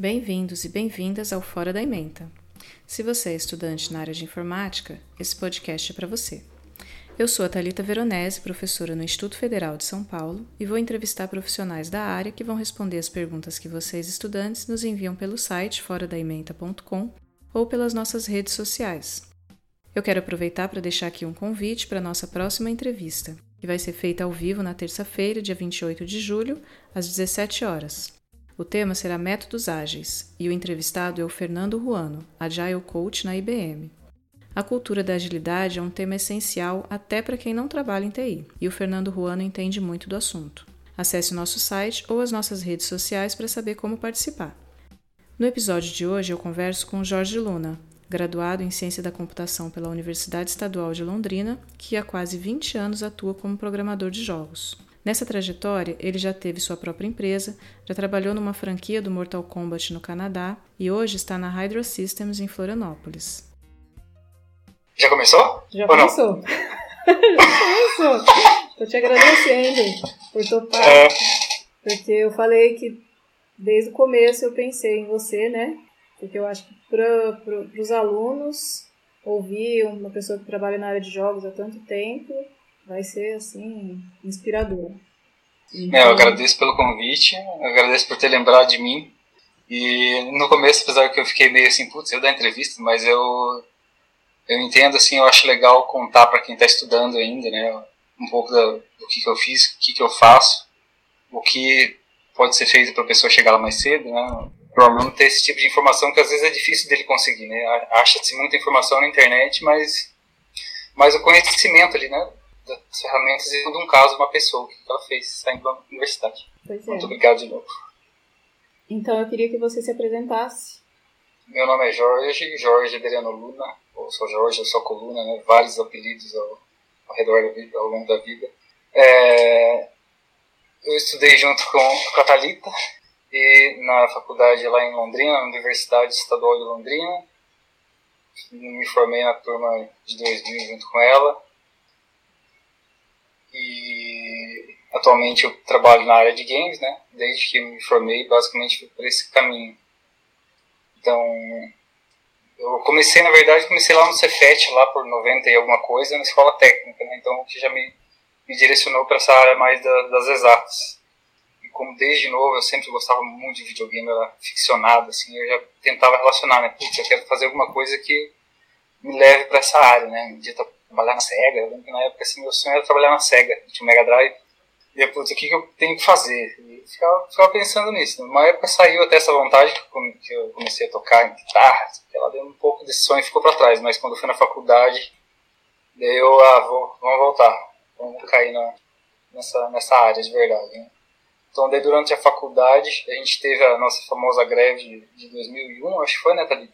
Bem-vindos e bem-vindas ao Fora da Ementa. Se você é estudante na área de informática, esse podcast é para você. Eu sou a Thalita Veronese, professora no Instituto Federal de São Paulo, e vou entrevistar profissionais da área que vão responder as perguntas que vocês, estudantes, nos enviam pelo site foradaementa.com ou pelas nossas redes sociais. Eu quero aproveitar para deixar aqui um convite para a nossa próxima entrevista, que vai ser feita ao vivo na terça-feira, dia 28 de julho, às 17 horas. O tema será Métodos Ágeis e o entrevistado é o Fernando Ruano, Agile Coach na IBM. A cultura da agilidade é um tema essencial até para quem não trabalha em TI, e o Fernando Ruano entende muito do assunto. Acesse o nosso site ou as nossas redes sociais para saber como participar. No episódio de hoje eu converso com Jorge Luna, graduado em Ciência da Computação pela Universidade Estadual de Londrina, que há quase 20 anos atua como programador de jogos. Nessa trajetória, ele já teve sua própria empresa, já trabalhou numa franquia do Mortal Kombat no Canadá e hoje está na Hydro Systems em Florianópolis. Já começou? Já Ou começou. Já começou. Tô te agradecendo por topar. É. Porque eu falei que desde o começo eu pensei em você, né? Porque eu acho que para os alunos ouvir uma pessoa que trabalha na área de jogos há tanto tempo vai ser assim inspirador. Então... É, eu agradeço pelo convite, agradeço por ter lembrado de mim. E no começo, apesar que eu fiquei meio assim, putz, eu dar entrevista, mas eu eu entendo assim, eu acho legal contar para quem está estudando ainda, né, um pouco da, do que, que eu fiz, o que, que eu faço, o que pode ser feito para a pessoa chegar lá mais cedo, né, para o aluno ter esse tipo de informação que às vezes é difícil dele conseguir, né, acha-se muita informação na internet, mas mas o conhecimento ali, né, das ferramentas e de um caso, uma pessoa, o que ela fez saindo da universidade. Pois é. Muito obrigado de novo. Então eu queria que você se apresentasse. Meu nome é Jorge, Jorge Adriano Luna, ou sou Jorge, eu sou Coluna, né? vários apelidos ao, ao redor da vida, ao longo da vida. É, eu estudei junto com a Thalita e na faculdade lá em Londrina, na Universidade Estadual de Londrina. Me formei na turma de 2000 junto com ela e atualmente eu trabalho na área de games, né? Desde que me formei, basicamente fui por esse caminho. Então, eu comecei, na verdade, comecei lá no Cefet, lá por 90 e alguma coisa, na escola técnica, né? Então, que já me, me direcionou para essa área mais da, das exatas. E como desde novo eu sempre gostava muito de videogame, era ficcionado, assim, eu já tentava relacionar, né? Putz, eu quero fazer alguma coisa que me leve para essa área, né? Trabalhar na SEGA. Eu lembro que na época assim, meu sonho era trabalhar na SEGA, tinha um Mega Drive. E eu, putz, o que, que eu tenho que fazer? E ficava, ficava pensando nisso. Numa época saiu até essa vontade que eu comecei a tocar em guitarra, ela deu um pouco desse sonho ficou para trás, mas quando eu fui na faculdade, daí eu, ah, vou, vamos voltar, vamos cair na, nessa, nessa área de verdade. Né? Então, daí durante a faculdade, a gente teve a nossa famosa greve de, de 2001, acho que foi, né, Thalita?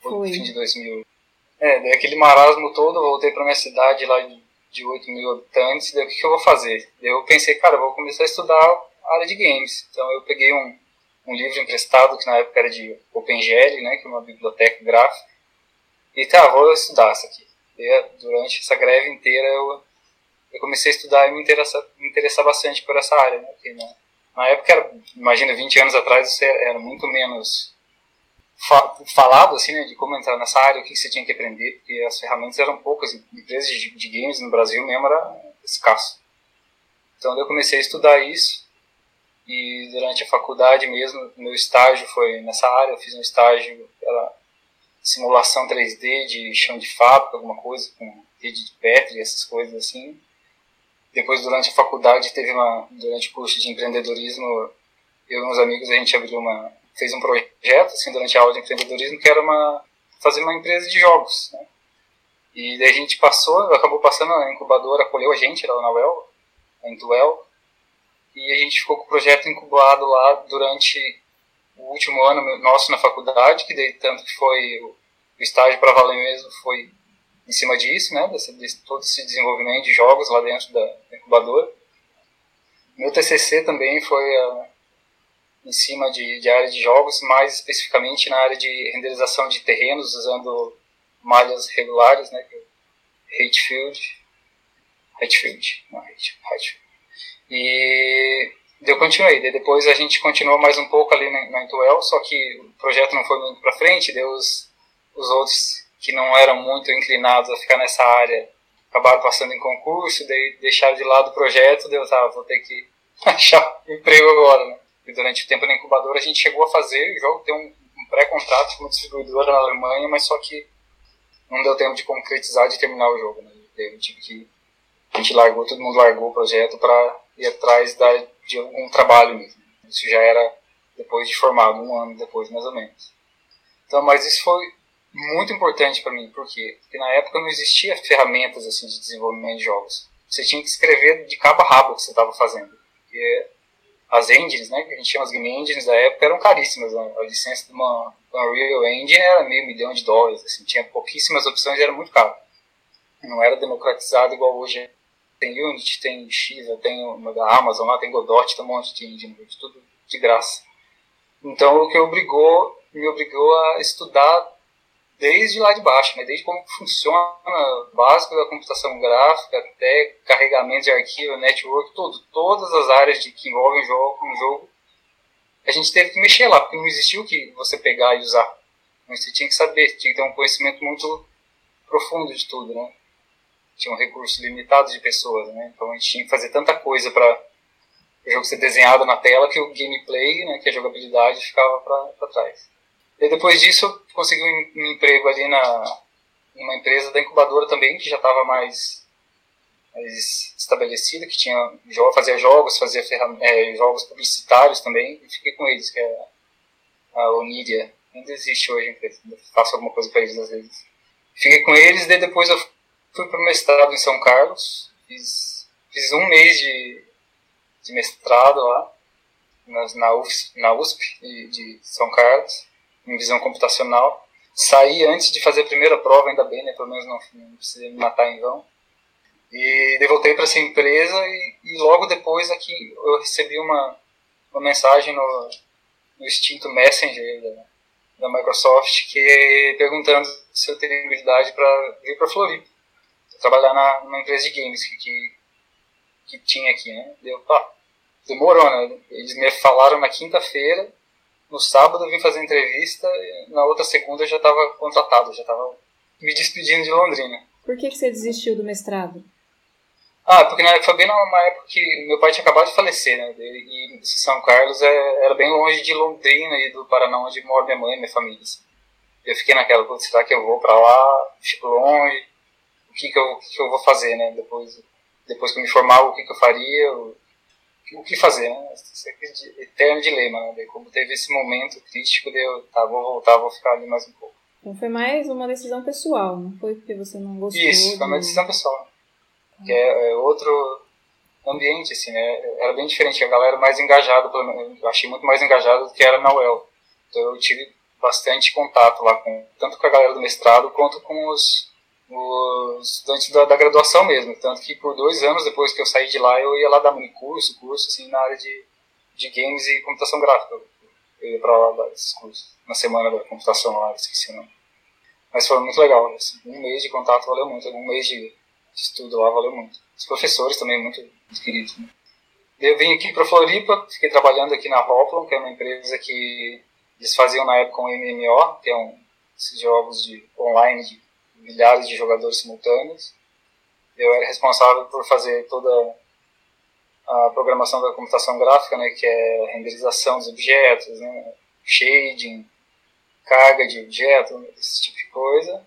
Foi. Fim de 2000. É, daí aquele marasmo todo, voltei para minha cidade lá de, de 8 mil habitantes, daí o que, que eu vou fazer? Daí eu pensei, cara, eu vou começar a estudar a área de games. Então eu peguei um, um livro emprestado, que na época era de OpenGL, né, que é uma biblioteca gráfica, e tá, vou estudar isso aqui. E durante essa greve inteira eu, eu comecei a estudar e me interessar, me interessar bastante por essa área, né, porque na, na época, era, imagina, 20 anos atrás, isso era muito menos falado assim, né, de como entrar nessa área, o que você tinha que aprender, porque as ferramentas eram poucas, empresas de, de games no Brasil mesmo era escasso. Então eu comecei a estudar isso e durante a faculdade mesmo, meu estágio foi nessa área, eu fiz um estágio era simulação 3D de chão de fábrica, alguma coisa com rede de Petri, essas coisas assim. Depois durante a faculdade teve uma durante o curso de empreendedorismo, eu e uns amigos a gente abriu uma fez um projeto assim durante a aula de empreendedorismo que era uma fazer uma empresa de jogos né? e daí a gente passou acabou passando a incubadora acolheu a gente lá na UEL a Intuel e a gente ficou com o projeto incubado lá durante o último ano nosso na faculdade que daí tanto que foi o estágio para valer mesmo foi em cima disso né desse, desse, todo esse desenvolvimento de jogos lá dentro da incubadora meu TCC também foi a em cima de, de área de jogos, mais especificamente na área de renderização de terrenos usando malhas regulares, né, Hatfield, Hatfield, não Hatfield. E eu continuei. Daí depois a gente continuou mais um pouco ali na, na Intuel, só que o projeto não foi muito para frente. Deu os, os outros que não eram muito inclinados a ficar nessa área acabaram passando em concurso, daí deixaram de lado o projeto, deu, tá, vou ter que achar emprego agora, né? E durante o tempo na incubadora a gente chegou a fazer o jogo, ter um, um pré-contrato com uma distribuidora na Alemanha, mas só que não deu tempo de concretizar, de terminar o jogo, né? Eu tive que a gente largou, todo mundo largou o projeto para ir atrás da, de algum trabalho mesmo. Isso já era depois de formado, um ano depois mais ou menos. Então, mas isso foi muito importante para mim, por quê? Porque na época não existia ferramentas assim de desenvolvimento de jogos. Você tinha que escrever de cabo a rabo o que você estava fazendo. As engines, né, que a gente chama as game engines da época, eram caríssimas. A licença de uma Unreal Engine era meio milhão de dólares, assim, tinha pouquíssimas opções e era muito caro. Não era democratizado igual hoje tem Unity, tem Shiva, tem uma da Amazon lá, tem Godot, tem um monte de engine, tudo de graça. Então o que obrigou, me obrigou a estudar desde lá de baixo, né? desde como funciona o básico da computação gráfica até carregamento de arquivo, network, tudo, todas as áreas de, que envolvem um jogo, um jogo, a gente teve que mexer lá, porque não existiu o que você pegar e usar. Você tinha que saber, tinha que ter um conhecimento muito profundo de tudo, né? tinha um recurso limitado de pessoas, né? Então a gente tinha que fazer tanta coisa para o jogo ser desenhado na tela que o gameplay, né, que a jogabilidade ficava para trás. E depois disso consegui um, emprego ali na uma empresa da incubadora também que já estava mais, mais estabelecida, que tinha fazia jogos, fazia é, jogos publicitários também e fiquei com eles, que é a Onidia. Ainda existe hoje faço alguma coisa para eles às vezes. Fiquei com eles, e depois eu fui para o mestrado em São Carlos, fiz, fiz um mês de, de mestrado lá, na, na, na USP de São Carlos, em visão computacional. Saí antes de fazer a primeira prova, ainda bem, né? Pelo menos não, não precisei me matar em vão. E devoltei para essa empresa e, e, logo depois aqui eu recebi uma, uma mensagem no, no extinto Messenger da, da Microsoft que perguntando se eu teria habilidade para vir para Floripa trabalhar na, numa empresa de games que, que, que tinha aqui, né? Deu, pá, demorou, né? Eles me falaram na quinta-feira, no sábado eu vim fazer entrevista, na outra segunda eu já estava contratado, já estava me despedindo de Londrina. Por que, que você desistiu do mestrado? Ah, porque na, foi bem numa época que meu pai tinha acabado de falecer, né? E São Carlos é, era bem longe de Londrina e do Paraná, onde mora minha mãe e minha família. Assim. Eu fiquei naquela, será que eu vou para lá? Fico longe que, que, eu, que eu vou fazer, né? Depois, depois que eu me formar, o que, que eu faria, o, o que fazer, né? Esse é eterno dilema, né? Daí, como teve esse momento crítico, de eu, tá, vou voltar, vou ficar ali mais um pouco. Então foi mais uma decisão pessoal, não foi porque você não gostou? Isso, foi uma decisão pessoal. Ah. Que é, é, outro ambiente, assim, né? Era bem diferente, a galera mais engajada, eu achei muito mais engajada do que era na UEL. Então eu tive bastante contato lá, com, tanto com a galera do mestrado quanto com os os estudantes da, da, graduação mesmo. Tanto que por dois anos depois que eu saí de lá, eu ia lá dar um curso, curso assim, na área de, de games e computação gráfica. Eu ia para lá dar esses cursos, na semana da computação lá, esqueci o nome. Mas foi muito legal. Assim, um mês de contato valeu muito, um mês de estudo lá valeu muito. Os professores também, muito, muito queridos. Né? Eu vim aqui para Floripa, fiquei trabalhando aqui na Hoplon, que é uma empresa que eles faziam na época um MMO, que é um esses jogos de online de milhares de jogadores simultâneos. Eu era responsável por fazer toda a programação da computação gráfica, né, que é renderização dos objetos, né, shading, carga de objetos, esse tipo de coisa.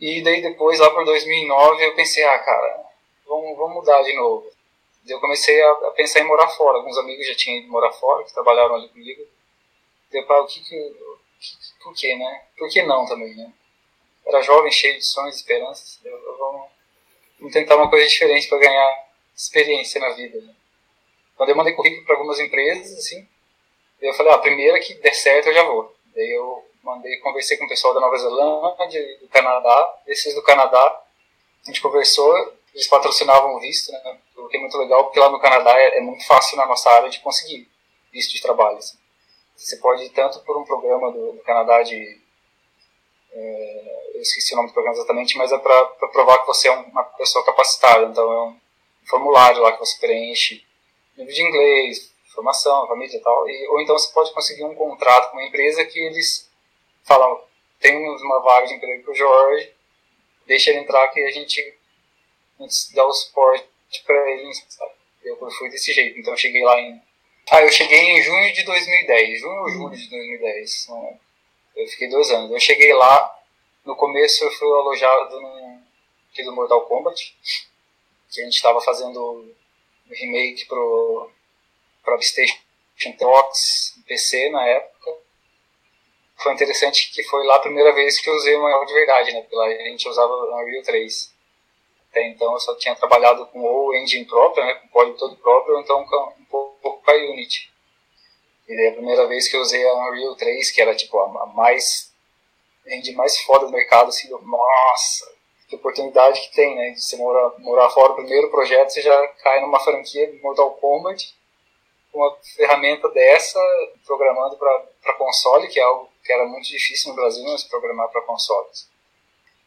E daí depois, lá por 2009, eu pensei, ah, cara, vamos, vamos mudar de novo. Daí eu comecei a, a, pensar em morar fora. Alguns amigos já tinham ido morar fora, que trabalharam ali comigo. Deu para o que que, por que, né? Por que não também, né? Era jovem, cheio de sonhos esperanças. Eu, eu vamos, vamos, tentar uma coisa diferente para ganhar experiência na vida. Né? Quando eu mandei currículo para algumas empresas, assim, eu falei, ah, a primeira que der certo eu já vou. Daí eu mandei, conversei com o pessoal da Nova Zelândia, do Canadá, esses do Canadá, a gente conversou, eles patrocinavam o visto, né? O que é muito legal, porque lá no Canadá é, é muito fácil na nossa área de conseguir visto de trabalho. Assim. Você pode ir tanto por um programa do, do Canadá de é, esqueci o nome do programa exatamente, mas é para provar que você é uma pessoa capacitada. Então é um formulário lá que você preenche, livro de inglês, formação, família e tal. E, ou então você pode conseguir um contrato com uma empresa que eles falam, temos uma vaga de emprego para o Jorge, deixa ele entrar que a gente, a gente dá o suporte para ele, sabe? Eu fui desse jeito, então eu cheguei lá em... Ah, eu cheguei em junho de 2010, junho ou julho de 2010, eu fiquei dois anos. Eu cheguei lá, no começo eu fui alojado no, aqui do Mortal Kombat, que a gente estava fazendo um remake pro, pro PlayStation Xbox, PC na época. Foi interessante que foi lá a primeira vez que eu usei uma Unreal de verdade, né? Porque lá a gente usava Unreal 3. Até então eu só tinha trabalhado com ou engine própria, né? Com código todo próprio, ou então com, um pouco com a Unity. E daí a primeira vez que eu usei a Unreal 3, que era tipo a mais engine mais foda do mercado, assim, nossa, que oportunidade que tem, né? Você morar, morar fora, o primeiro projeto, você já cai numa franquia de Mortal Kombat, uma ferramenta dessa, programando para console, que é algo que era muito difícil no Brasil, mas programar para consoles.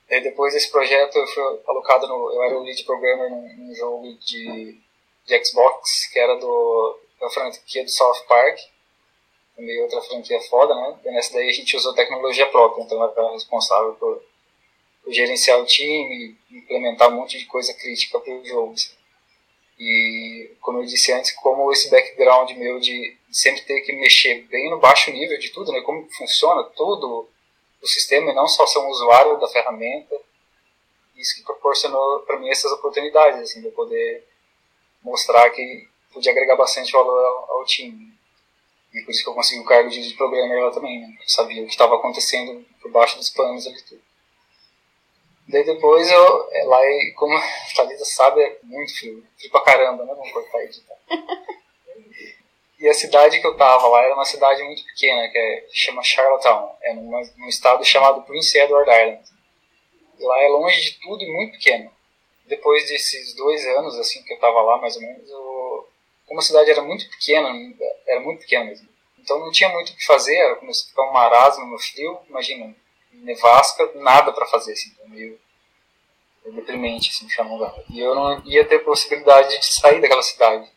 E depois desse projeto, eu fui alocado no. Eu era o lead programmer num, num jogo de, de Xbox, que era do, da franquia do South Park, também outra franquia foda, né? E nessa daí a gente usou tecnologia própria, então eu era responsável por gerenciar o time, implementar um monte de coisa crítica para o jogo. Assim. E, como eu disse antes, como esse background meu de sempre ter que mexer bem no baixo nível de tudo, né, como funciona todo o sistema e não só ser um usuário da ferramenta, isso que proporcionou para mim essas oportunidades, assim, de poder mostrar que podia agregar bastante valor ao, ao time. E por isso que eu consegui o cargo de programmer lá também, né? Eu sabia o que estava acontecendo por baixo dos panos ali tudo. Daí depois eu, é, lá, como a Thalita sabe, é muito frio. Frio pra caramba, né? Vamos cortar e editar. e a cidade que eu tava lá era uma cidade muito pequena, que é, chama Charlottetown. É numa, num estado chamado Prince Edward Island. Lá é longe de tudo e muito pequeno. Depois desses dois anos, assim, que eu tava lá, mais ou menos, eu, como a cidade era muito pequena, era muito pequena mesmo. Então não tinha muito o que fazer, era começou a ficar um marasmo no frio, imagina, nevasca, nada para fazer, assim, então, meio deprimente, assim, chamando E eu não ia ter possibilidade de sair daquela cidade.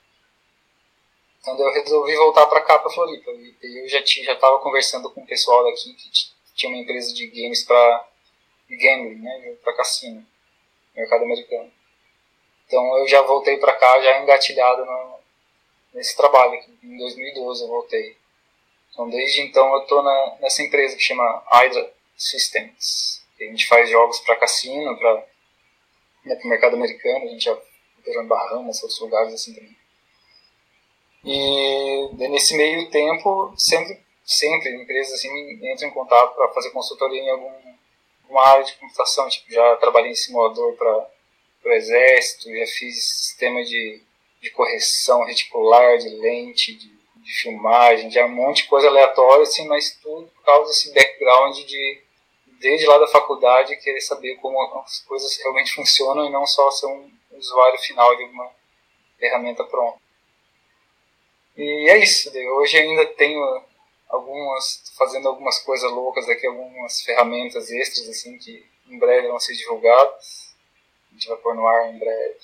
Então eu resolvi voltar para cá, para Floripa. E eu já tinha, já estava conversando com o pessoal daqui que tinha uma empresa de games para gambling, né, para cassino, mercado americano. Então eu já voltei para cá, já engatilhado no, nesse trabalho. Aqui. Em 2012 eu voltei. Então desde então eu estou nessa empresa que chama Hydra Systems. A gente faz jogos para cassino, para né, o mercado americano, a gente já operou em Bahamas, outros lugares assim também. E nesse meio tempo, sempre, sempre empresas assim entram em contato para fazer consultoria em algum, alguma área de computação. Tipo, já trabalhei em simulador para o exército, já fiz sistema de, de correção reticular, de lente, de, de filmagem, já um monte de coisa aleatória, assim, mas tudo por causa desse background de desde lá da faculdade, querer saber como as coisas realmente funcionam e não só ser um usuário final de uma ferramenta pronta. E é isso. Hoje ainda tenho algumas, fazendo algumas coisas loucas aqui, algumas ferramentas extras assim que em breve vão ser divulgadas. A gente vai pôr no ar em breve.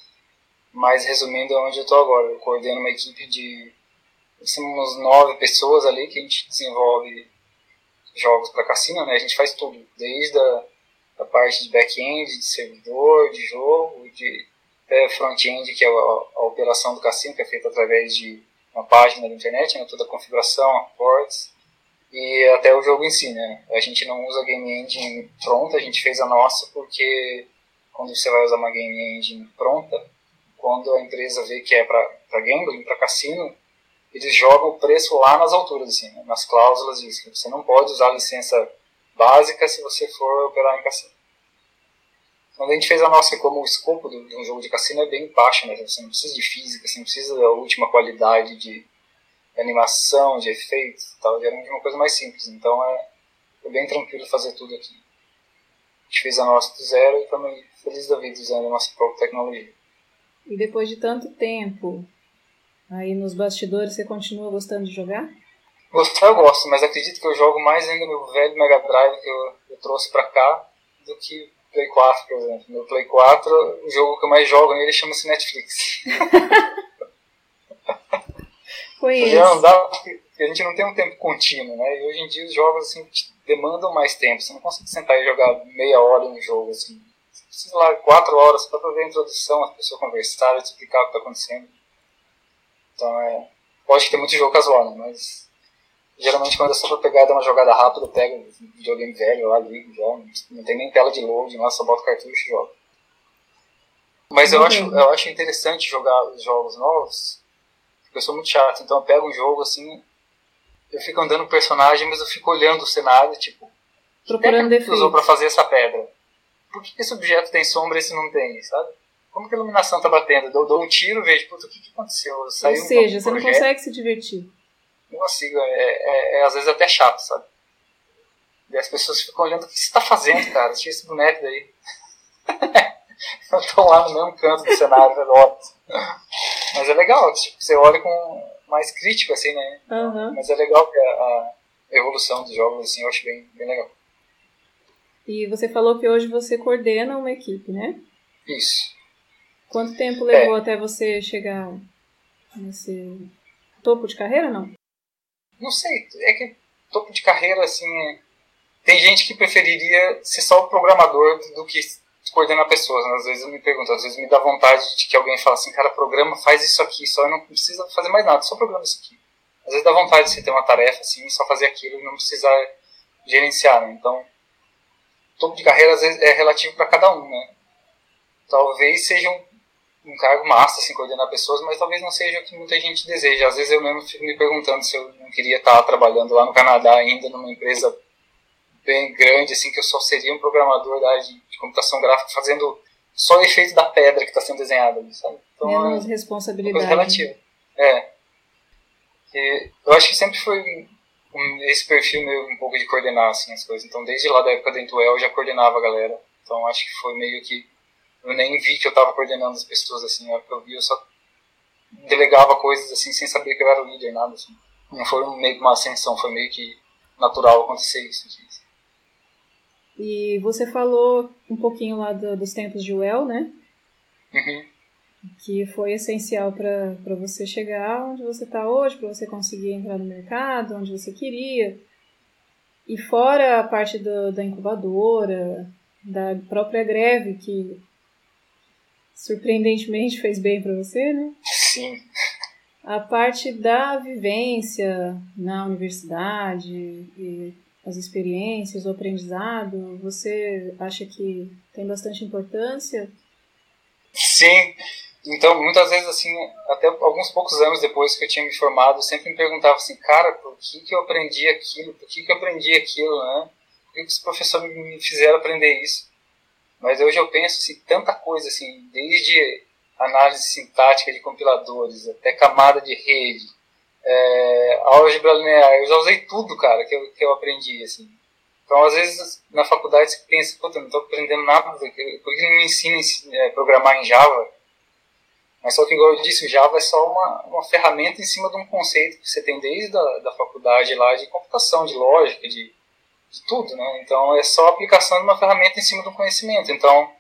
Mas resumindo, é onde eu estou agora. Eu coordeno uma equipe de somos nove pessoas ali que a gente desenvolve jogos para cassino, né? A gente faz tudo, desde a da parte de back-end, de servidor, de jogo, de até front-end, que é a, a, operação do cassino, que é feita através de uma página da internet, né? toda a configuração, ports, e até o jogo em si, né? A gente não usa game engine pronta, a gente fez a nossa porque quando você vai usar uma game engine pronta, quando a empresa vê que é para gambling, para cassino, eles jogam o preço lá nas alturas, assim, né? nas cláusulas diz que você não pode usar a licença básica se você for operar em cassino. Quando a gente fez a nossa, como o escopo de um jogo de cassino é bem baixo, né? Você não precisa de física, você não precisa da última qualidade de animação, de efeitos tal. Geralmente é uma coisa mais simples. Então é, é bem tranquilo fazer tudo aqui. A gente fez a nossa do zero e estamos felizes da vida usando a nossa própria tecnologia. E depois de tanto tempo, Aí nos bastidores você continua gostando de jogar? Gostar eu gosto, mas acredito que eu jogo mais ainda no velho Mega Drive que eu, eu trouxe pra cá do que Play 4, por exemplo. No Play 4, o jogo que eu mais jogo nele chama-se Netflix. Conheço. Não dá porque a gente não tem um tempo contínuo, né? E hoje em dia os jogos assim demandam mais tempo. Você não consegue sentar e jogar meia hora em um jogo assim. Você precisa lá quatro horas só para ver a introdução, as pessoas conversarem, explicar o que está acontecendo. Então é. Pode ter muito jogo casual, né? Mas geralmente quando é só pra pegar dar uma jogada rápida, pega um videogame velho lá, ligo, joga. Não tem nem tela de load, lá só bota o cartucho e joga. Mas eu acho, eu acho interessante jogar os jogos novos, porque eu sou muito chato, então eu pego um jogo assim, eu fico andando personagem, mas eu fico olhando o cenário, tipo, procurando que usou para fazer essa pedra? Por que esse objeto tem sombra e esse não tem, sabe? Como que a iluminação tá batendo? Eu dou, um tiro e vejo, puta, o que, que aconteceu? Saiu Ou seja, um você não consegue se divertir. Não consigo, é, é, é, às vezes até chato, sabe? E as pessoas ficam olhando, o que você tá fazendo, cara? Tira esse boneco daí. eu tô lá no mesmo canto do cenário, adoro. Mas é legal, tipo, você olha com mais crítico, assim, né? Uhum. Mas é legal que a, a, evolução dos jogos, assim, eu acho bem, bem legal. E você falou que hoje você coordena uma equipe, né? Isso. Quanto tempo levou é. até você chegar nesse topo de carreira, não? Não sei, é que topo de carreira, assim, é... tem gente que preferiria ser só o programador do que coordenar pessoas. Né? Às vezes eu me pergunto, às vezes me dá vontade de que alguém fale assim, cara, programa, faz isso aqui, só não precisa fazer mais nada, só programa isso aqui. Às vezes dá vontade de você ter uma tarefa assim, só fazer aquilo e não precisar gerenciar, né? Então, topo de carreira às vezes é relativo para cada um, né? Talvez seja um um cargo massa, assim, coordenar pessoas, mas talvez não seja o que muita gente deseja. Às vezes eu mesmo fico me perguntando se eu não queria estar trabalhando lá no Canadá ainda, numa empresa bem grande, assim, que eu só seria um programador da área de, de computação gráfica fazendo só o efeito da pedra que está sendo desenhada ali, sabe? Então, Menos é responsabilidade. Coisa relativa. É. E eu acho que sempre foi um, esse perfil meu um pouco de coordenar, assim, as coisas. Então, desde lá da época da Intuel, eu já coordenava a galera. Então, acho que foi meio que eu nem vi que eu estava coordenando as pessoas assim, a eu vi, eu só delegava coisas assim sem saber que eu era o líder, nada assim. Não foi meio que uma ascensão, foi meio que natural acontecer isso. Assim. E você falou um pouquinho lá do, dos tempos de UEL, né? Uhum. Que foi essencial para você chegar onde você está hoje, para você conseguir entrar no mercado, onde você queria. E fora a parte do, da incubadora, da própria greve, que surpreendentemente fez bem para você, né? Sim. A parte da vivência na universidade e as experiências, o aprendizado, você acha que tem bastante importância? Sim. Então, muitas vezes, assim, até alguns poucos anos depois que eu tinha me formado, eu sempre me perguntava assim, cara, por que, que eu aprendi aquilo? Por que, que eu aprendi aquilo, né? Por que os professores me fizeram aprender isso? Mas hoje eu penso assim, tanta coisa, assim, desde análise sintática de compiladores até camada de rede, é, álgebra linear, eu já usei tudo, cara, que eu, que eu aprendi, assim. Então, às vezes, na faculdade você pensa, puta, não estou aprendendo nada, por que não me ensina a é, programar em Java? Mas só que, igual eu disse, o Java é só uma, uma ferramenta em cima de um conceito que você tem desde a da faculdade lá de computação, de lógica, de de tudo, né? Então é só a aplicação de uma ferramenta em cima do conhecimento. Então,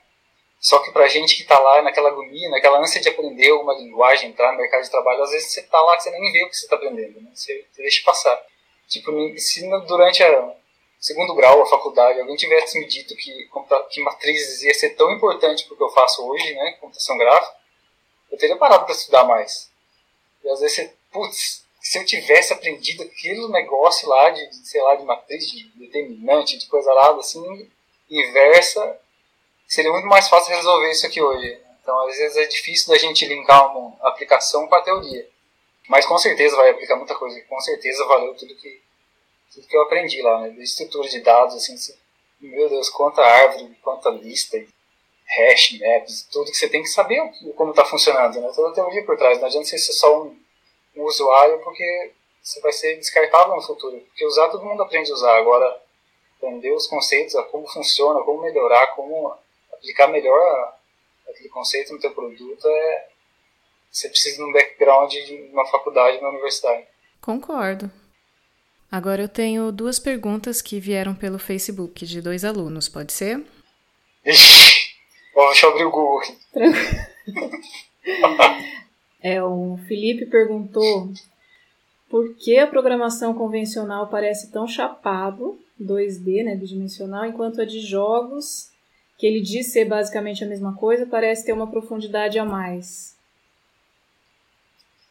só que pra gente que tá lá naquela agonia, naquela ânsia de aprender alguma linguagem, entrar no mercado de trabalho, às vezes você tá lá que você nem vê o que você tá aprendendo, né? Você, você deixa passar. Tipo, se durante a segundo grau, a faculdade, alguém tivesse me dito que, que matrizes ia ser tão importante para o que eu faço hoje, né, computação gráfica, eu teria parado para estudar mais. E às vezes você, putz, se eu tivesse aprendido aquele negócio lá de, de, sei lá, de matriz de determinante, de coisa lá, assim, inversa, seria muito mais fácil resolver isso aqui hoje. Então, às vezes é difícil da gente linkar uma aplicação com a teoria. Mas com certeza vai aplicar muita coisa. Com certeza valeu tudo que, tudo que eu aprendi lá, né? De estrutura de dados, assim, meu Deus, quanta árvore, quanta lista, hash, maps, tudo que você tem que saber como está funcionando, né? Toda a teoria por trás. Não adianta ser só um um usuário porque você vai ser descartável no futuro. Porque usar todo mundo aprende a usar. Agora, aprender os conceitos, como funciona, como melhorar, como aplicar melhor aquele conceito no teu produto é você precisa de um background de uma faculdade, uma universidade. Concordo. Agora eu tenho duas perguntas que vieram pelo Facebook de dois alunos, pode ser? Ixi, deixa eu abrir o Google aqui. É, o Felipe perguntou por que a programação convencional parece tão chapado, 2D, né, bidimensional, enquanto a de jogos, que ele diz ser basicamente a mesma coisa, parece ter uma profundidade a mais.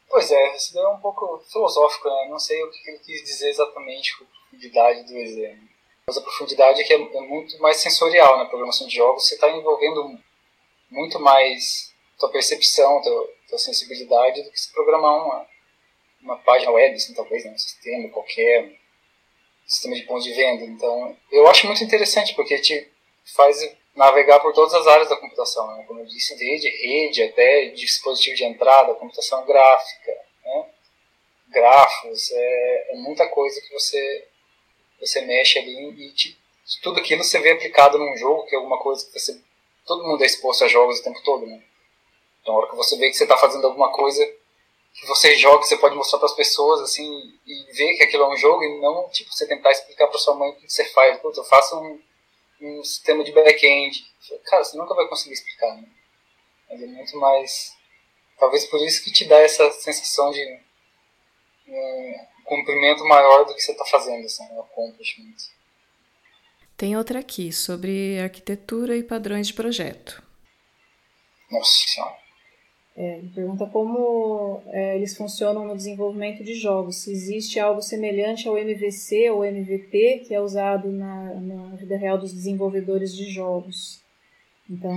Pois é, isso é um pouco filosófico, né? Não sei o que ele quis dizer exatamente com profundidade do exemplo. Mas a profundidade é que é, é muito mais sensorial na programação de jogos. Você está envolvendo muito mais tua percepção, tua, tua sensibilidade do que se programar uma, uma página web, assim, talvez, né? um sistema qualquer, sistema de ponto de venda. Então, eu acho muito interessante porque te faz navegar por todas as áreas da computação, né? como eu disse, desde rede até dispositivo de entrada, computação gráfica, né? grafos, é, é, muita coisa que você, você mexe ali e te, tudo aquilo você vê aplicado num jogo, que é alguma coisa que você... Todo mundo é exposto a jogos o tempo todo, né? Então, a hora que você vê que você está fazendo alguma coisa que você joga, você pode mostrar para as pessoas, assim, e ver que aquilo é um jogo, e não, tipo, você tentar explicar para sua mãe o que você faz. Putz, eu faço um, um sistema de back-end. Cara, você nunca vai conseguir explicar, né? Mas é muito mais... Talvez por isso que te dá essa sensação de um cumprimento maior do que você está fazendo, assim, um accomplishment. Tem outra aqui, sobre arquitetura e padrões de projeto. Nossa Senhora. É, pergunta como é, eles funcionam no desenvolvimento de jogos. Se existe algo semelhante ao MVC ou MVP que é usado na, na vida real dos desenvolvedores de jogos. Então,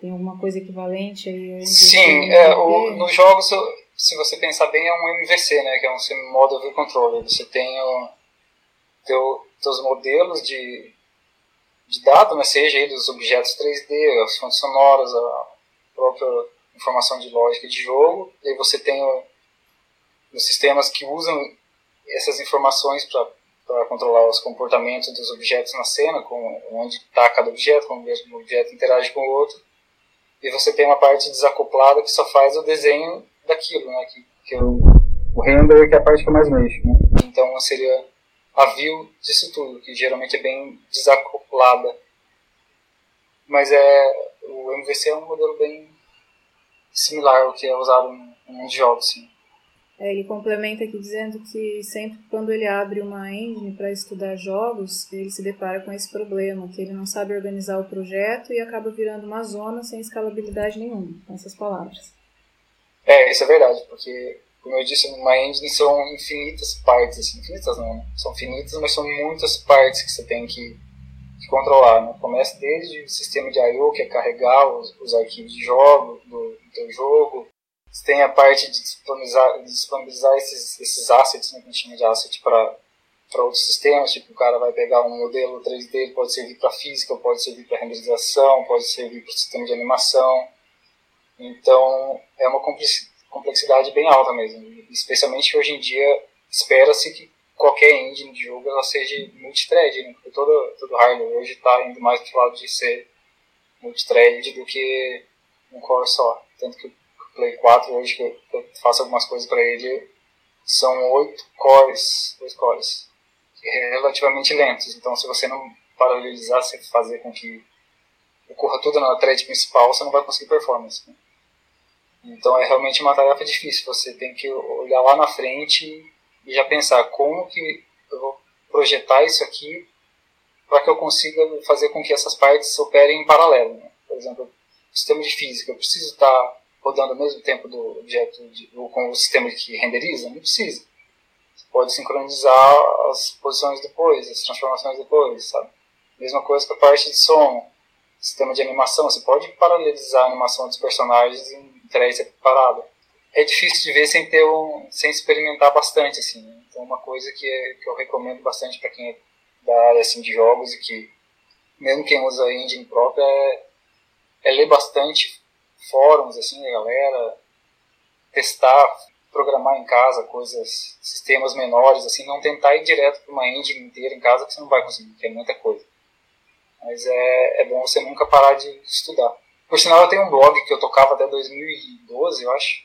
tem alguma coisa equivalente aí? Sim, é, o, nos jogos, se você pensar bem, é um MVC, né, que é um Semi-Model View Controller. Você tem o, teu, teus modelos de, de dados, né, seja aí dos objetos 3D, as fontes sonoras, a própria informação de lógica de jogo, e aí você tem o, os sistemas que usam essas informações para controlar os comportamentos dos objetos na cena, com onde está cada objeto, como o objeto interage com o outro, e você tem uma parte desacoplada que só faz o desenho daquilo, né, que, que é o, render, que é a parte que eu mais mexo. Né? Então seria a view disso tudo, que geralmente é bem desacoplada. Mas é o MVC é um modelo bem similar ao que é usado em, muitos jogos, sim. É, ele complementa aqui dizendo que sempre quando ele abre uma engine para estudar jogos, ele se depara com esse problema, que ele não sabe organizar o projeto e acaba virando uma zona sem escalabilidade nenhuma, com essas palavras. É, isso é verdade, porque, como eu disse, uma engine são infinitas partes, assim, infinitas não, né? são finitas, mas são muitas partes que você tem que controlar. Né? Começa desde o sistema de I.O., que é carregar os, os arquivos de jogo, do, do teu jogo. Você tem a parte de disponibilizar, disponibilizar esses, esses assets, né, que a gente chama de asset, para outros sistemas, tipo o cara vai pegar um modelo 3D, ele pode servir para física, pode servir para renderização, pode servir para o sistema de animação. Então é uma complexidade bem alta mesmo, especialmente hoje em dia espera-se que qualquer engine de jogo ela seja multithread, né? porque todo, todo hardware hoje está indo mais para o lado de ser multithread do que um core só. Tanto que o Play 4 hoje que eu faço algumas coisas para ele são oito cores, dois cores, relativamente lentos. Então se você não paralelizar, você fazer com que ocorra tudo na thread principal, você não vai conseguir performance. Né? Então é realmente uma tarefa difícil. Você tem que olhar lá na frente e já pensar como que eu vou projetar isso aqui para que eu consiga fazer com que essas partes operem em paralelo. Né? Por exemplo, sistema de física, eu preciso estar rodando ao mesmo tempo do objeto de, com o sistema que renderiza? Não precisa. Você pode sincronizar as posições depois, as transformações depois, sabe? Mesma coisa com a parte de som, sistema de animação, você pode paralelizar a animação dos personagens em thread separado é difícil de ver sem ter um, sem experimentar bastante assim. Né? Então uma coisa que, é, que eu recomendo bastante para quem é da área assim de jogos e que mesmo quem usa a engine própria é, é ler bastante fóruns assim da galera, testar, programar em casa coisas, sistemas menores assim, não tentar ir direto para uma engine inteira em casa que você não vai conseguir, porque é muita coisa. Mas é, é bom você nunca parar de estudar. Por sinal, eu tenho um blog que eu tocava até 2012, eu acho,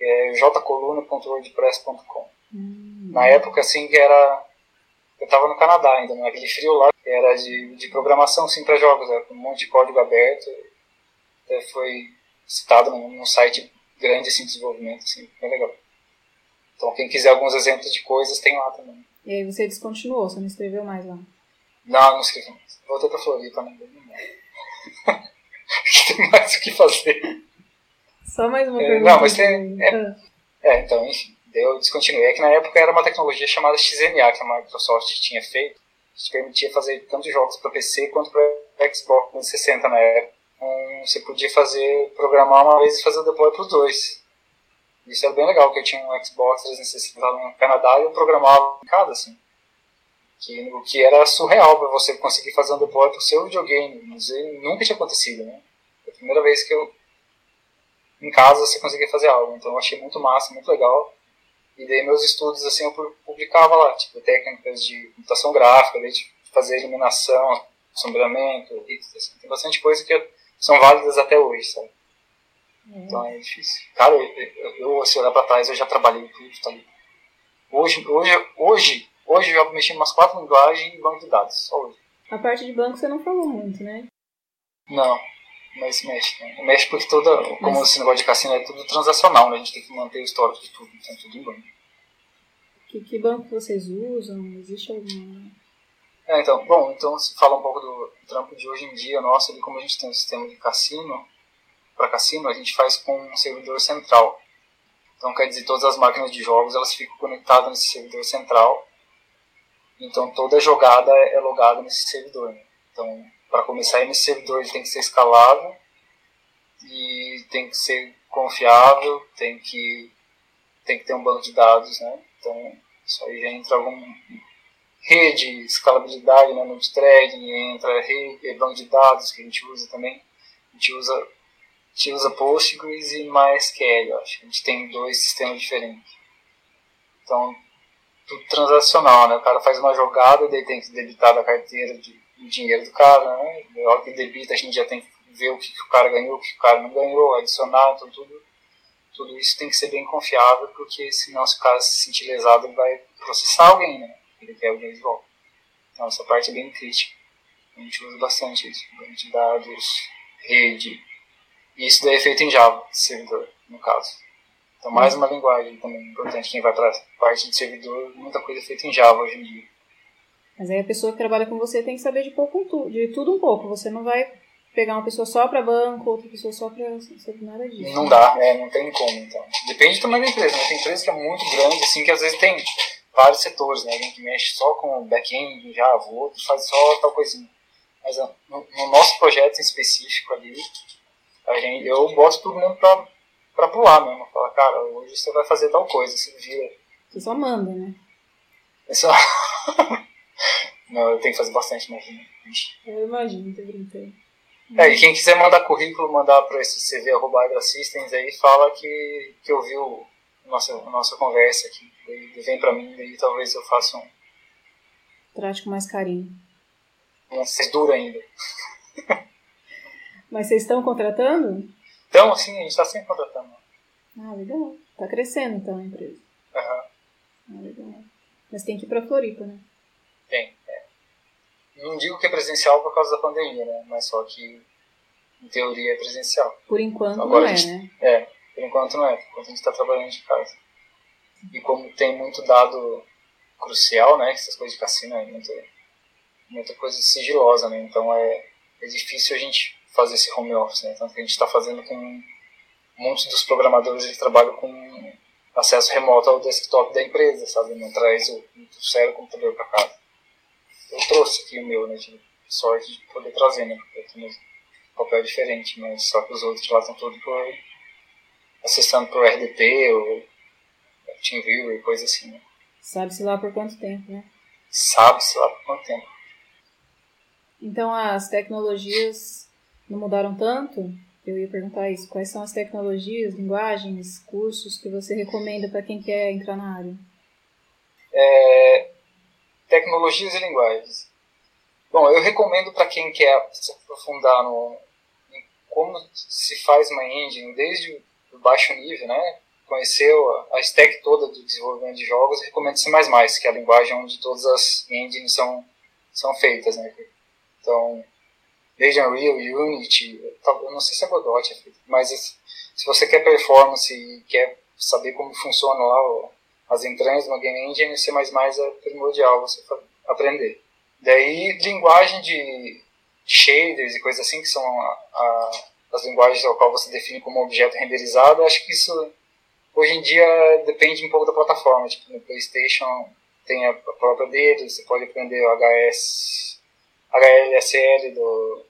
é jcoluna.wordpress.com. Hum. Na época, assim, que era. Eu estava no Canadá ainda, naquele frio lá, era de, de programação, sim, para jogos, era com um monte de código aberto. Até foi citado num, num site grande, assim, de desenvolvimento, assim, bem legal. Então, quem quiser alguns exemplos de coisas, tem lá também. E aí você descontinuou, você não escreveu mais lá? Não, não escrevi mais. Voltei pra Floripa, né? tem mais o que fazer. Só mais uma é, pergunta. Não, mas tem. É, é, então, enfim, eu descontinuei. É que na época era uma tecnologia chamada XMA que a Microsoft tinha feito, que permitia fazer tanto jogos para PC quanto para Xbox 360 na época. Então, você podia fazer, programar uma vez e fazer o deploy para os dois. Isso era bem legal, porque eu tinha um Xbox 360 no Canadá e eu programava em cada, assim. Que, o que era surreal para você conseguir fazer um deploy para o seu videogame. Mas nunca tinha acontecido, né? Foi a primeira vez que eu, em casa, você conseguia fazer algo. Então eu achei muito massa, muito legal. E daí meus estudos, assim, eu publicava lá, tipo, técnicas de computação gráfica, de fazer iluminação, sombreamento, assim, tem bastante coisa que são válidas até hoje, sabe? Uhum. Então é difícil. Cara, eu, eu, se olhar pra trás, eu já trabalhei em tudo, tá ali. Hoje, hoje, hoje, hoje eu mexi em umas quatro linguagens e banco de dados, só hoje. A parte de banco você não falou muito, né? Não, mas mexe. Né? Mexe porque toda, como mas... esse negócio de cassino é tudo transacional, né? A gente tem que manter o histórico de tudo, então tudo em banco. Que, que banco vocês usam? Existe alguma... É, então, bom, então se fala um pouco do trampo de hoje em dia nosso, ali como a gente tem um sistema de cassino, para cassino, a gente faz com um servidor central. Então, quer dizer, todas as máquinas de jogos elas ficam conectadas nesse servidor central. Então, toda jogada é logada nesse servidor. Né? Então, para começar nesse servidor, ele tem que ser escalável e tem que ser confiável, tem que tem que ter um banco de dados, né? Então, isso aí já entra algum rede, escalabilidade, né, no threading, entra rede, banco de dados que a gente usa também. A gente usa a gente usa Postgres e MySQL, acho. A gente tem dois sistemas diferentes. Então, tudo transacional, né? O cara faz uma jogada, daí tem que debitar da carteira de, de dinheiro do cara, né? Na hora que debita, a gente já tem que ver o que, que o cara ganhou, o que o cara não ganhou, adicionar, então tudo, tudo isso tem que ser bem confiável, porque senão se o cara se sentir lesado, ele vai processar alguém, né? Ele quer o dinheiro de volta. Então essa parte é bem crítica. A gente usa bastante isso. Banco de dados, rede, e isso daí é feito em Java, servidor, no caso. Então, mais uma linguagem também importante. Quem vai para a parte de servidor, muita coisa é feita em Java hoje em dia. Mas aí a pessoa que trabalha com você tem que saber de, pouco, de tudo um pouco. Você não vai pegar uma pessoa só para banco, outra pessoa só para nada disso. Não dá, é, não tem como, então. Depende também da empresa, né? Tem empresa que é muito grande, assim, que às vezes tem vários setores, né? Alguém que mexe só com back-end, Java, outro faz só tal coisinha. Mas no, no nosso projeto em específico ali, a gente, eu boto todo mundo pra, pra pular mesmo. Fala, cara, hoje você vai fazer tal coisa, você vira. Você só manda, né? É só... Não, eu tenho que fazer bastante, imagina. Eu imagino, tô brincando. É, e quem quiser mandar currículo, mandar para esse CV Systems aí, fala que, que ouviu nossa, nossa conversa aqui. Daí vem para mim, daí talvez eu faça um. Trate com mais carinho. Não ser duro ainda. Mas vocês estão contratando? Então, sim, a gente está sempre contratando. Ah, legal. Está crescendo então a empresa. Aham. Uhum. Ah, legal. Mas tem que ir para Floripa, né? Tem, é. Não digo que é presencial por causa da pandemia, né? Mas só que, em teoria, é presencial. Por enquanto Agora, não é, gente, né? É, por enquanto não é. Por enquanto a gente está trabalhando de casa. E como tem muito dado crucial, né? Essas coisas de cassino é muita, muita coisa sigilosa, né? Então é, é difícil a gente fazer esse home office, né? Que a gente está fazendo com muitos dos programadores eles trabalham com acesso remoto ao desktop da empresa, sabe? Não traz o, o sério computador para casa. Eu trouxe aqui o meu, né? De sorte de poder trazer, né? Porque eu tenho um papel diferente, mas só que os outros lá estão tudo por acessando por RDP ou TeamViewer e coisa assim, né? Sabe-se lá por quanto tempo, né? Sabe-se lá por quanto tempo. Então as tecnologias não mudaram tanto, eu ia perguntar isso. Quais são as tecnologias, linguagens, cursos que você recomenda para quem quer entrar na área? É, tecnologias e linguagens. Bom, eu recomendo para quem quer se aprofundar no, em como se faz uma engine desde o baixo nível, né? Conheceu a, stack toda do desenvolvimento de jogos, recomendo C++, que é a linguagem onde todas as engines são, são feitas, né? Então, desde Unreal, Unity, eu não sei se é Godot, mas se você quer performance e quer saber como funciona lá as entranhas de uma game engine, C++ é primordial você aprender. Daí, linguagem de shaders e coisas assim, que são a, a, as linguagens ao qual você define como objeto renderizado, acho que isso hoje em dia depende um pouco da plataforma. Tipo, no PlayStation tem a própria dele, você pode aprender o HS, HLSL do,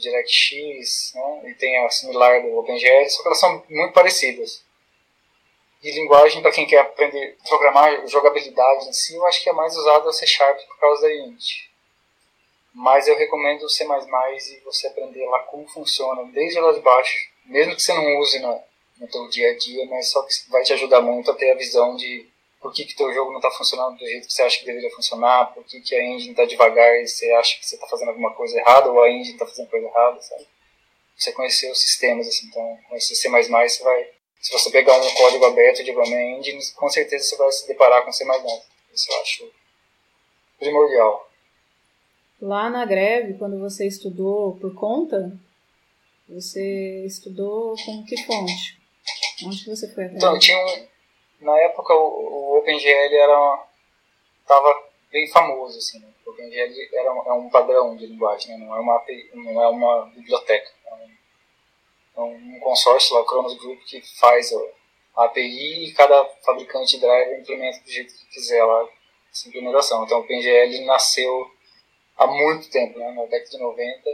DirectX, né? e tem a similar do OpenGL, só que elas são muito parecidas. E linguagem, para quem quer aprender a programar jogabilidade em si, eu acho que é mais usado o C Sharp por causa da Unity. Mas eu recomendo o C++ e você aprender lá como funciona, desde lá de baixo, mesmo que você não use no teu dia a dia, mas só que vai te ajudar muito a ter a visão de por que que teu jogo não está funcionando do jeito que você acha que deveria funcionar, por que, que a engine está devagar e você acha que você está fazendo alguma coisa errada ou a engine está fazendo coisa errada, sabe? Você conhecer os sistemas, assim, então conhecer C++ você vai... Se você pegar um código aberto de alguma engine, com certeza você vai se deparar com C++. Isso eu acho primordial. Lá na greve, quando você estudou por conta, você estudou com que fonte? Onde você foi atrás? Então, tinha um, na época o, o OpenGL era estava bem famoso assim né? o OpenGL era é um padrão de linguagem né? não é uma não é uma biblioteca é um, um consórcio lá o Kronos Group que faz a API e cada fabricante de driver implementa do jeito que quiser lá essa implementação então o OpenGL nasceu há muito tempo né? na década de 90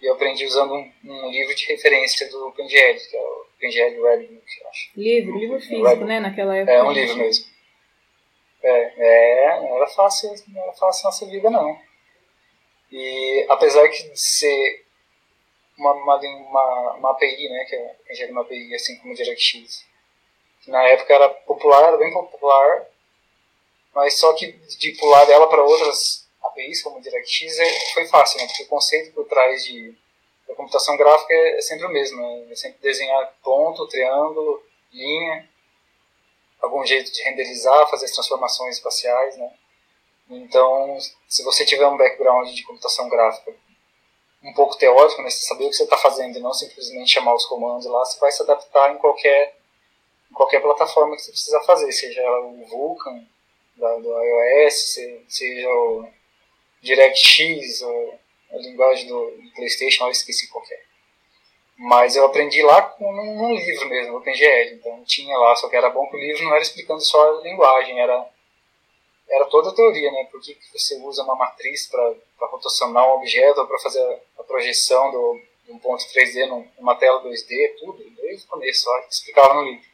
e eu aprendi usando um, um livro de referência do OpenGL que é o Eu acho. Livro, livro físico, né? Naquela época. É, um livro mesmo. É, é, não era fácil, não era fácil nossa vida, não. E apesar de ser uma, uma, uma, uma API, né, que é PGL uma API, assim como DirectX, que na época era popular, era bem popular, mas só que de pular dela para outras APIs, como DirectX, é, foi fácil, né, porque o conceito por trás de a computação gráfica é, é sempre o mesmo, né? é sempre desenhar ponto, triângulo, linha, algum jeito de renderizar, fazer as transformações espaciais, né? Então, se você tiver um background de computação gráfica um pouco teórico, né, você saber o que você está fazendo e não simplesmente chamar os comandos lá, você vai se adaptar em qualquer, em qualquer plataforma que você precisa fazer, seja o Vulkan da, do iOS, seja o DirectX, ou a linguagem do, PlayStation, eu esqueci qual é. Mas eu aprendi lá com um, livro mesmo, OpenGL. Então tinha lá, só que era bom que o livro não era explicando só a linguagem, era, era toda a teoria, né? Por que, você usa uma matriz para rotacionar um objeto ou para fazer a, a projeção do, de um ponto 3D numa tela 2D, tudo, desde o começo, lá, explicava no livro.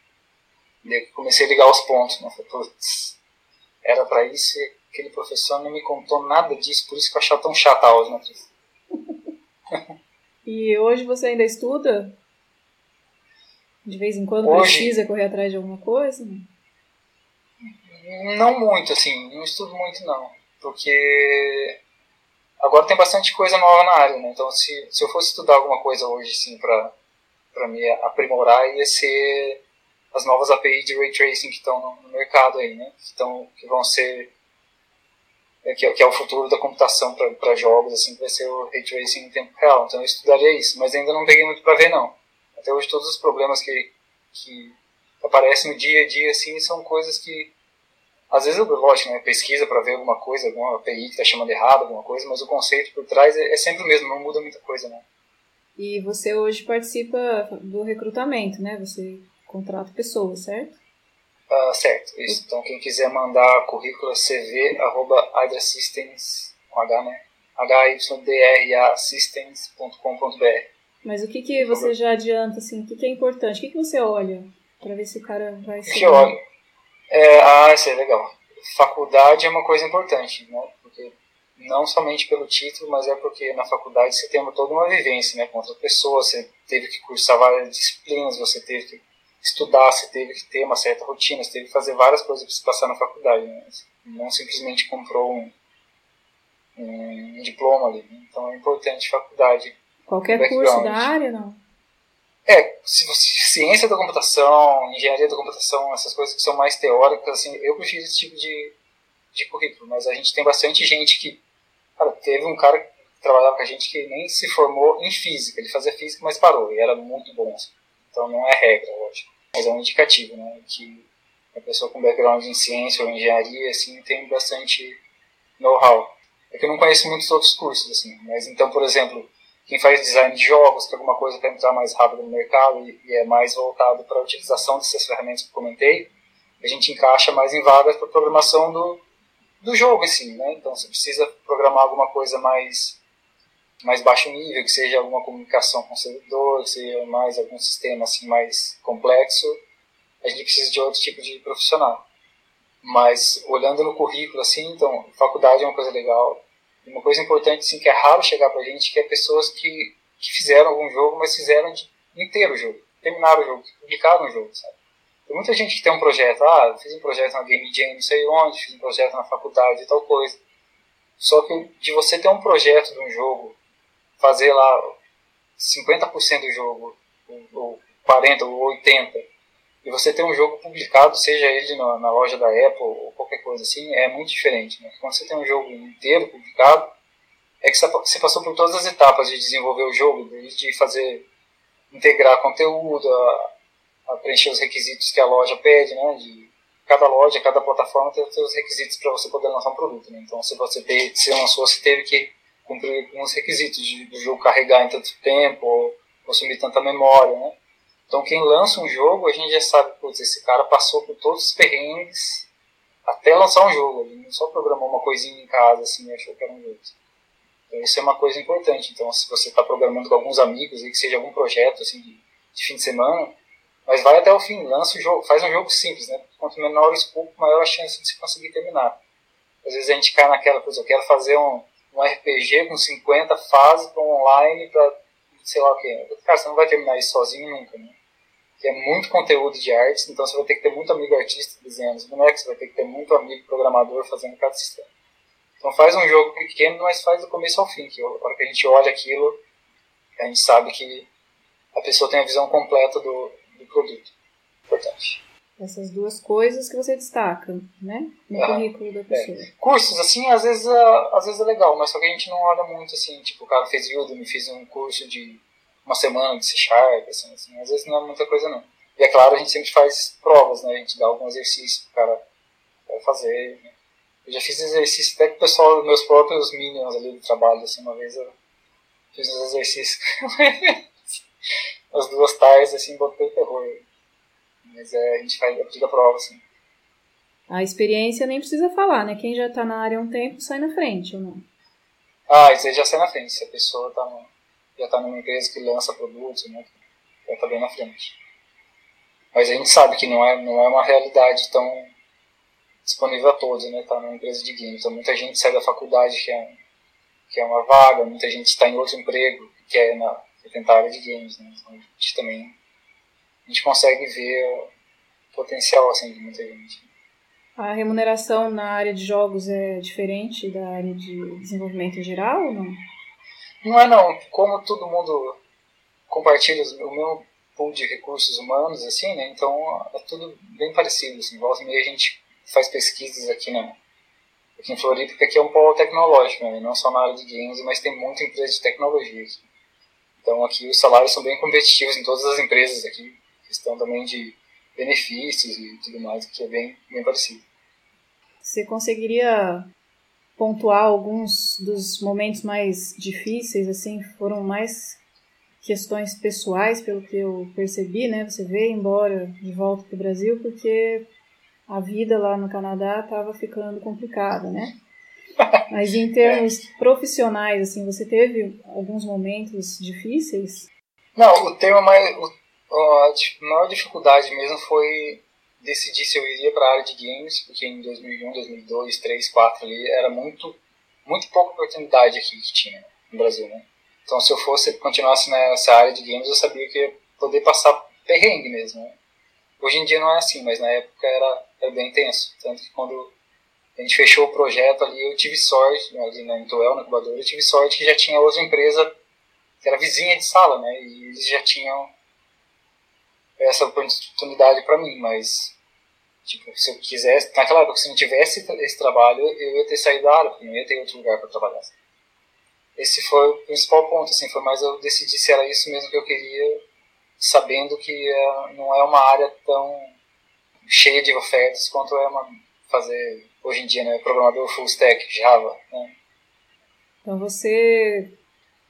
E comecei a ligar os pontos, né? Falei, putz, era para isso e aquele professor não me contou nada disso, por isso que eu achava tão chata a aula de matriz. E hoje você ainda estuda? De vez em quando hoje, precisa correr atrás de alguma coisa? Não muito, assim, não estudo muito não. Porque agora tem bastante coisa nova na área, né? Então se, se eu fosse estudar alguma coisa hoje, sim, pra, pra me aprimorar, ia ser as novas APIs de Ray Tracing que estão no, mercado aí, né? Que, tão, que vão ser que, é, que é o futuro da computação para jogos, assim, vai ser o Ray Tracing em tempo real. Então eu estudaria isso, mas ainda não peguei muito para ver, não. Até hoje todos os problemas que, que aparecem no dia a dia, assim, são coisas que às vezes, lógico, né, pesquisa para ver alguma coisa, alguma API que está chamando errado, alguma coisa, mas o conceito por trás é, é, sempre o mesmo, não muda muita coisa, né. E você hoje participa do recrutamento, né? Você contrata pessoas, certo? Uh, certo, isso. Então quem quiser mandar currículo é cv arroba com H, né? Mas o que, que você já adianta, assim, o que, que é importante? O que, que você olha para ver se o cara vai ser... O que eu olho? É, ah, isso é legal. Faculdade é uma coisa importante, né? Porque não somente pelo título, mas é porque na faculdade você tem toda uma vivência, né? Com outras pessoas, você teve que cursar várias disciplinas, você teve que estudar, você teve que ter uma certa rotina, você teve que fazer várias coisas para se passar na faculdade. Né? Não simplesmente comprou um, um diploma ali. Né? Então é importante faculdade. Qualquer curso da área, não? É, se você, ciência da computação, engenharia da computação, essas coisas que são mais teóricas, assim, eu prefiro esse tipo de, de currículo, mas a gente tem bastante gente que. Cara, teve um cara que trabalhava com a gente que nem se formou em física, ele fazia física, mas parou, e era muito bom. Assim. Então não é regra, lógico. Mas é um indicativo, né? Que a pessoa com background em ciência ou engenharia, assim, tem bastante know-how. É que eu não conheço muitos outros cursos, assim, mas então, por exemplo, quem faz design de jogos, que alguma coisa para entrar mais rápido no mercado e, e é mais voltado para a utilização dessas ferramentas que eu comentei, a gente encaixa mais em vagas para programação do, do jogo, assim, né? Então, você precisa programar alguma coisa mais mais baixo nível, que seja alguma comunicação com o servidor, que seja mais algum sistema assim mais complexo, a gente precisa de outro tipo de profissional. Mas olhando no currículo assim, então, faculdade é uma coisa legal. E uma coisa importante assim que é raro chegar pra gente, que é pessoas que, que fizeram algum jogo, mas fizeram inteiro o jogo, terminaram o jogo, publicaram o jogo, sabe? Tem muita gente que tem um projeto, ah, fiz um projeto na Game Jam, não sei onde, fiz um projeto na faculdade e tal coisa. Só que de você ter um projeto de um jogo, fazer lá 50% do jogo, ou 40% ou 80%, e você ter um jogo publicado, seja ele na, na, loja da Apple ou qualquer coisa assim, é muito diferente. Né? Quando você tem um jogo inteiro publicado, é que você passou por todas as etapas de desenvolver o jogo, de fazer, integrar conteúdo, a, a preencher os requisitos que a loja pede, né? De cada loja, cada plataforma tem os seus requisitos para você poder lançar um produto. Né? Então, se você ter, se lançou, você teve que cumprir alguns requisitos de, do jogo carregar em tanto tempo, ou consumir tanta memória, né? Então, quem lança um jogo, a gente já sabe, putz, esse cara passou por todos os perrengues até lançar um jogo. Ele não só programou uma coisinha em casa, assim, e achou que era um jogo. Então, isso é uma coisa importante. Então, se você está programando com alguns amigos, que seja algum projeto, assim, de, de fim de semana, mas vai até o fim, lança o jogo, faz um jogo simples, né? Quanto menor o escopo, maior a chance de você conseguir terminar. Às vezes a gente cai naquela coisa, eu quero fazer um, um RPG com 50 fases para online, para sei lá o que. Cara, você não vai terminar isso sozinho nunca, né? Que é muito conteúdo de artes, então você vai ter que ter muito amigo artista desenhando os bonecos, você vai ter que ter muito amigo programador fazendo cada sistema. Então faz um jogo pequeno, mas faz do começo ao fim, que a hora que a gente olha aquilo, a gente sabe que a pessoa tem a visão completa do, do produto. Importante. Essas duas coisas que você destaca, né? No ah, currículo da pessoa. É. Cursos, assim, às vezes, é, às vezes é legal, mas só que a gente não olha muito, assim, tipo, o cara fez Udemy, fez um curso de uma semana de C Sharp, assim, assim, às vezes não é muita coisa, não. E é claro, a gente sempre faz provas, né? A gente dá algum exercício pro cara, cara fazer, né? Eu já fiz exercício até com o pessoal, meus próprios minions ali do trabalho, assim, uma vez eu fiz uns exercícios as duas tais, assim, botei terror. Mas é, a gente faz, aplica a prova, assim. A experiência nem precisa falar, né? Quem já está na área há um tempo sai na frente, ou não? Ah, isso aí já sai na frente. Se a pessoa tá no, já está numa empresa que lança produtos, né? Já está bem na frente. Mas a gente sabe que não é, não é uma realidade tão disponível a todos, né? Tá numa empresa de games. Então muita gente sai da faculdade que é, que é uma vaga, muita gente está em outro emprego que é na que é tentar área de games, né? Então a gente também a gente consegue ver o potencial assim, de muita gente. A remuneração na área de jogos é diferente da área de desenvolvimento em geral ou não? Não é não. Como todo mundo compartilha o mesmo pool de recursos humanos, assim, né? Então é tudo bem parecido. Assim. Volta e meia a gente faz pesquisas aqui, né? aqui em Floripa, porque aqui é um polo tecnológico, né? não só na área de games, mas tem muita empresa de tecnologia aqui. Então aqui os salários são bem competitivos em todas as empresas aqui questão também de benefícios e tudo mais, que é bem, bem parecido. Você conseguiria pontuar alguns dos momentos mais difíceis, assim, foram mais questões pessoais, pelo que eu percebi, né? Você veio embora de volta para o Brasil porque a vida lá no Canadá estava ficando complicada, né? Mas em termos profissionais, assim, você teve alguns momentos difíceis? Não, o tema mais, o a maior dificuldade mesmo foi decidir se eu iria para a área de games, porque em 2001, 2002, 2003, 2004 ali era muito, muito pouca oportunidade aqui que tinha no Brasil, né? Então se eu fosse continuasse nessa área de games, eu sabia que ia poder passar perrengue mesmo. Né? Hoje em dia não é assim, mas na época era, era bem tenso, tanto que quando a gente fechou o projeto ali, eu tive sorte, né, ali na Intuel, na incubadora, eu tive sorte que já tinha outra empresa que era vizinha de sala, né? E eles já tinham essa oportunidade para mim, mas tipo, se eu quisesse, naquela época, se não tivesse esse trabalho, eu ia ter saído da área, porque não ia ter outro lugar para trabalhar. Esse foi o principal ponto, assim, foi mais eu decidir se era isso mesmo que eu queria, sabendo que uh, não é uma área tão cheia de ofertas quanto é uma, fazer hoje em dia, né, programador full stack, Java, né? Então você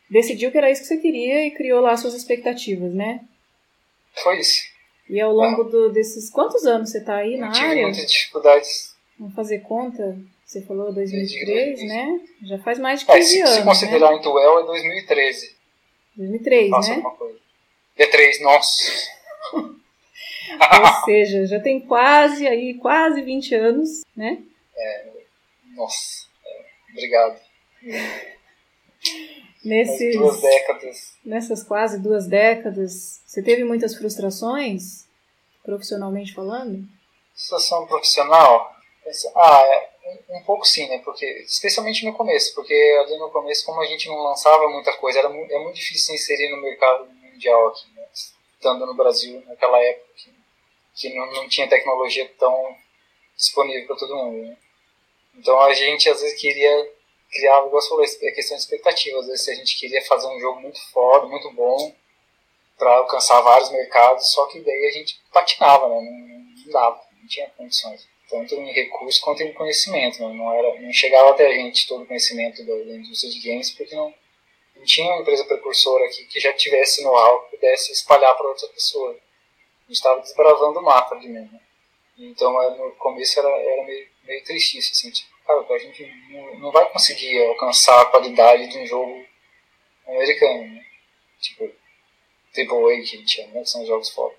decidiu que era isso que você queria e criou lá suas expectativas, né? Foi isso. E ao longo ah. do, desses quantos anos você está aí na tive área? Tive muitas dificuldades. Vamos fazer conta? Você falou 2003, né? Já faz mais de 15 é, se, anos. Se considerar né? Intuel, é 2013. 2003, Nossa, né? Alguma coisa. D3, nossa. Ou seja, já tem quase aí, quase 20 anos, né? É, nossa, é, obrigado. Nesses, duas décadas. Nessas quase duas décadas, você teve muitas frustrações, profissionalmente falando? Frustração profissional? Ah, é, um pouco sim, né? Porque, especialmente no começo, porque ali no começo, como a gente não lançava muita coisa, era, é muito difícil se inserir no mercado mundial aqui, né? estando no Brasil naquela época, que, que não, não tinha tecnologia tão disponível para todo mundo. Né? Então a gente às vezes queria criar, igual você falou, é questão de expectativa. Às vezes a gente queria fazer um jogo muito foda, muito bom, para alcançar vários mercados, só que daí a gente patinava, né? não, dava, não tinha condições tanto em recurso quanto em conhecimento. Né? Não, era, não chegava até a gente todo o conhecimento da, da indústria de games, porque não, não tinha uma empresa precursora aqui que já tivesse know-how que pudesse espalhar para outras pessoas. A gente estava desbravando o mapa ali mesmo. Então, é, no começo era, era meio, meio tristíssimo, assim, tipo, cara, a gente não, vai conseguir alcançar a qualidade de um jogo americano, né? Tipo, AAA que a gente chama, né? Que são jogos foda.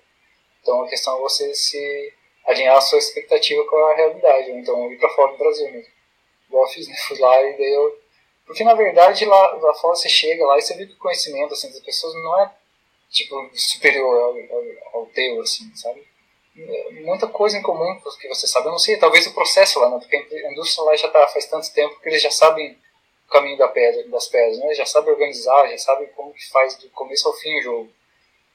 Então, a questão é você se alinhar a sua expectativa com a realidade, ou então ir para fora do Brasil mesmo. Igual eu fiz, né? Fui lá e daí eu. Porque na verdade lá, lá fora você chega lá e você vê que o conhecimento assim, das pessoas não é tipo superior ao, ao, ao teu, assim, sabe? Muita coisa em comum que você sabe. Eu não sei, talvez o processo lá, né? Porque a indústria lá já está faz tanto tempo que eles já sabem o caminho da pedra, das pedras, né? Já sabem organizar, já sabem como que faz do começo ao fim o jogo.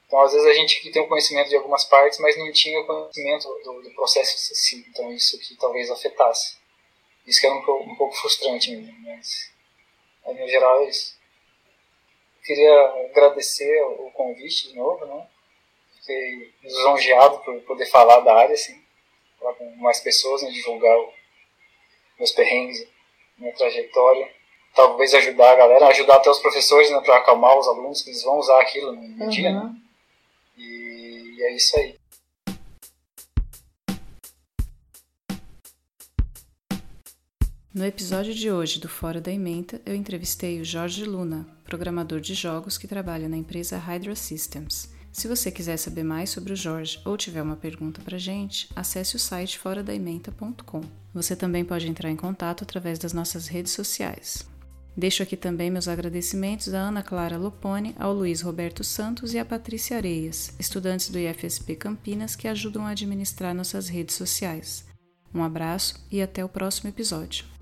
Então, às vezes, a gente aqui tem o conhecimento de algumas partes, mas não tinha o conhecimento do, do processo em si. Então, isso que talvez afetasse. Isso que era um, um pouco frustrante mesmo, mas, no geral, é isso. Queria agradecer o convite de novo, né? Fiquei lisonjeado por poder falar da área, assim, falar com mais pessoas, né? divulgar o, meus perrengues, minha trajetória talvez ajudar a galera, ajudar até os professores né, para acalmar os alunos que eles vão usar aquilo no, uhum. dia. Né? E é isso aí. No episódio de hoje do Fora da Ementa, eu entrevistei o Jorge Luna, programador de jogos que trabalha na empresa Hydra Systems. Se você quiser saber mais sobre o Jorge ou tiver uma pergunta para gente, acesse o site foradaementa.com. Você também pode entrar em contato através das nossas redes sociais. Deixo aqui também meus agradecimentos à Ana Clara Lopone, ao Luiz Roberto Santos e à Patrícia Areias, estudantes do IFSP Campinas que ajudam a administrar nossas redes sociais. Um abraço e até o próximo episódio.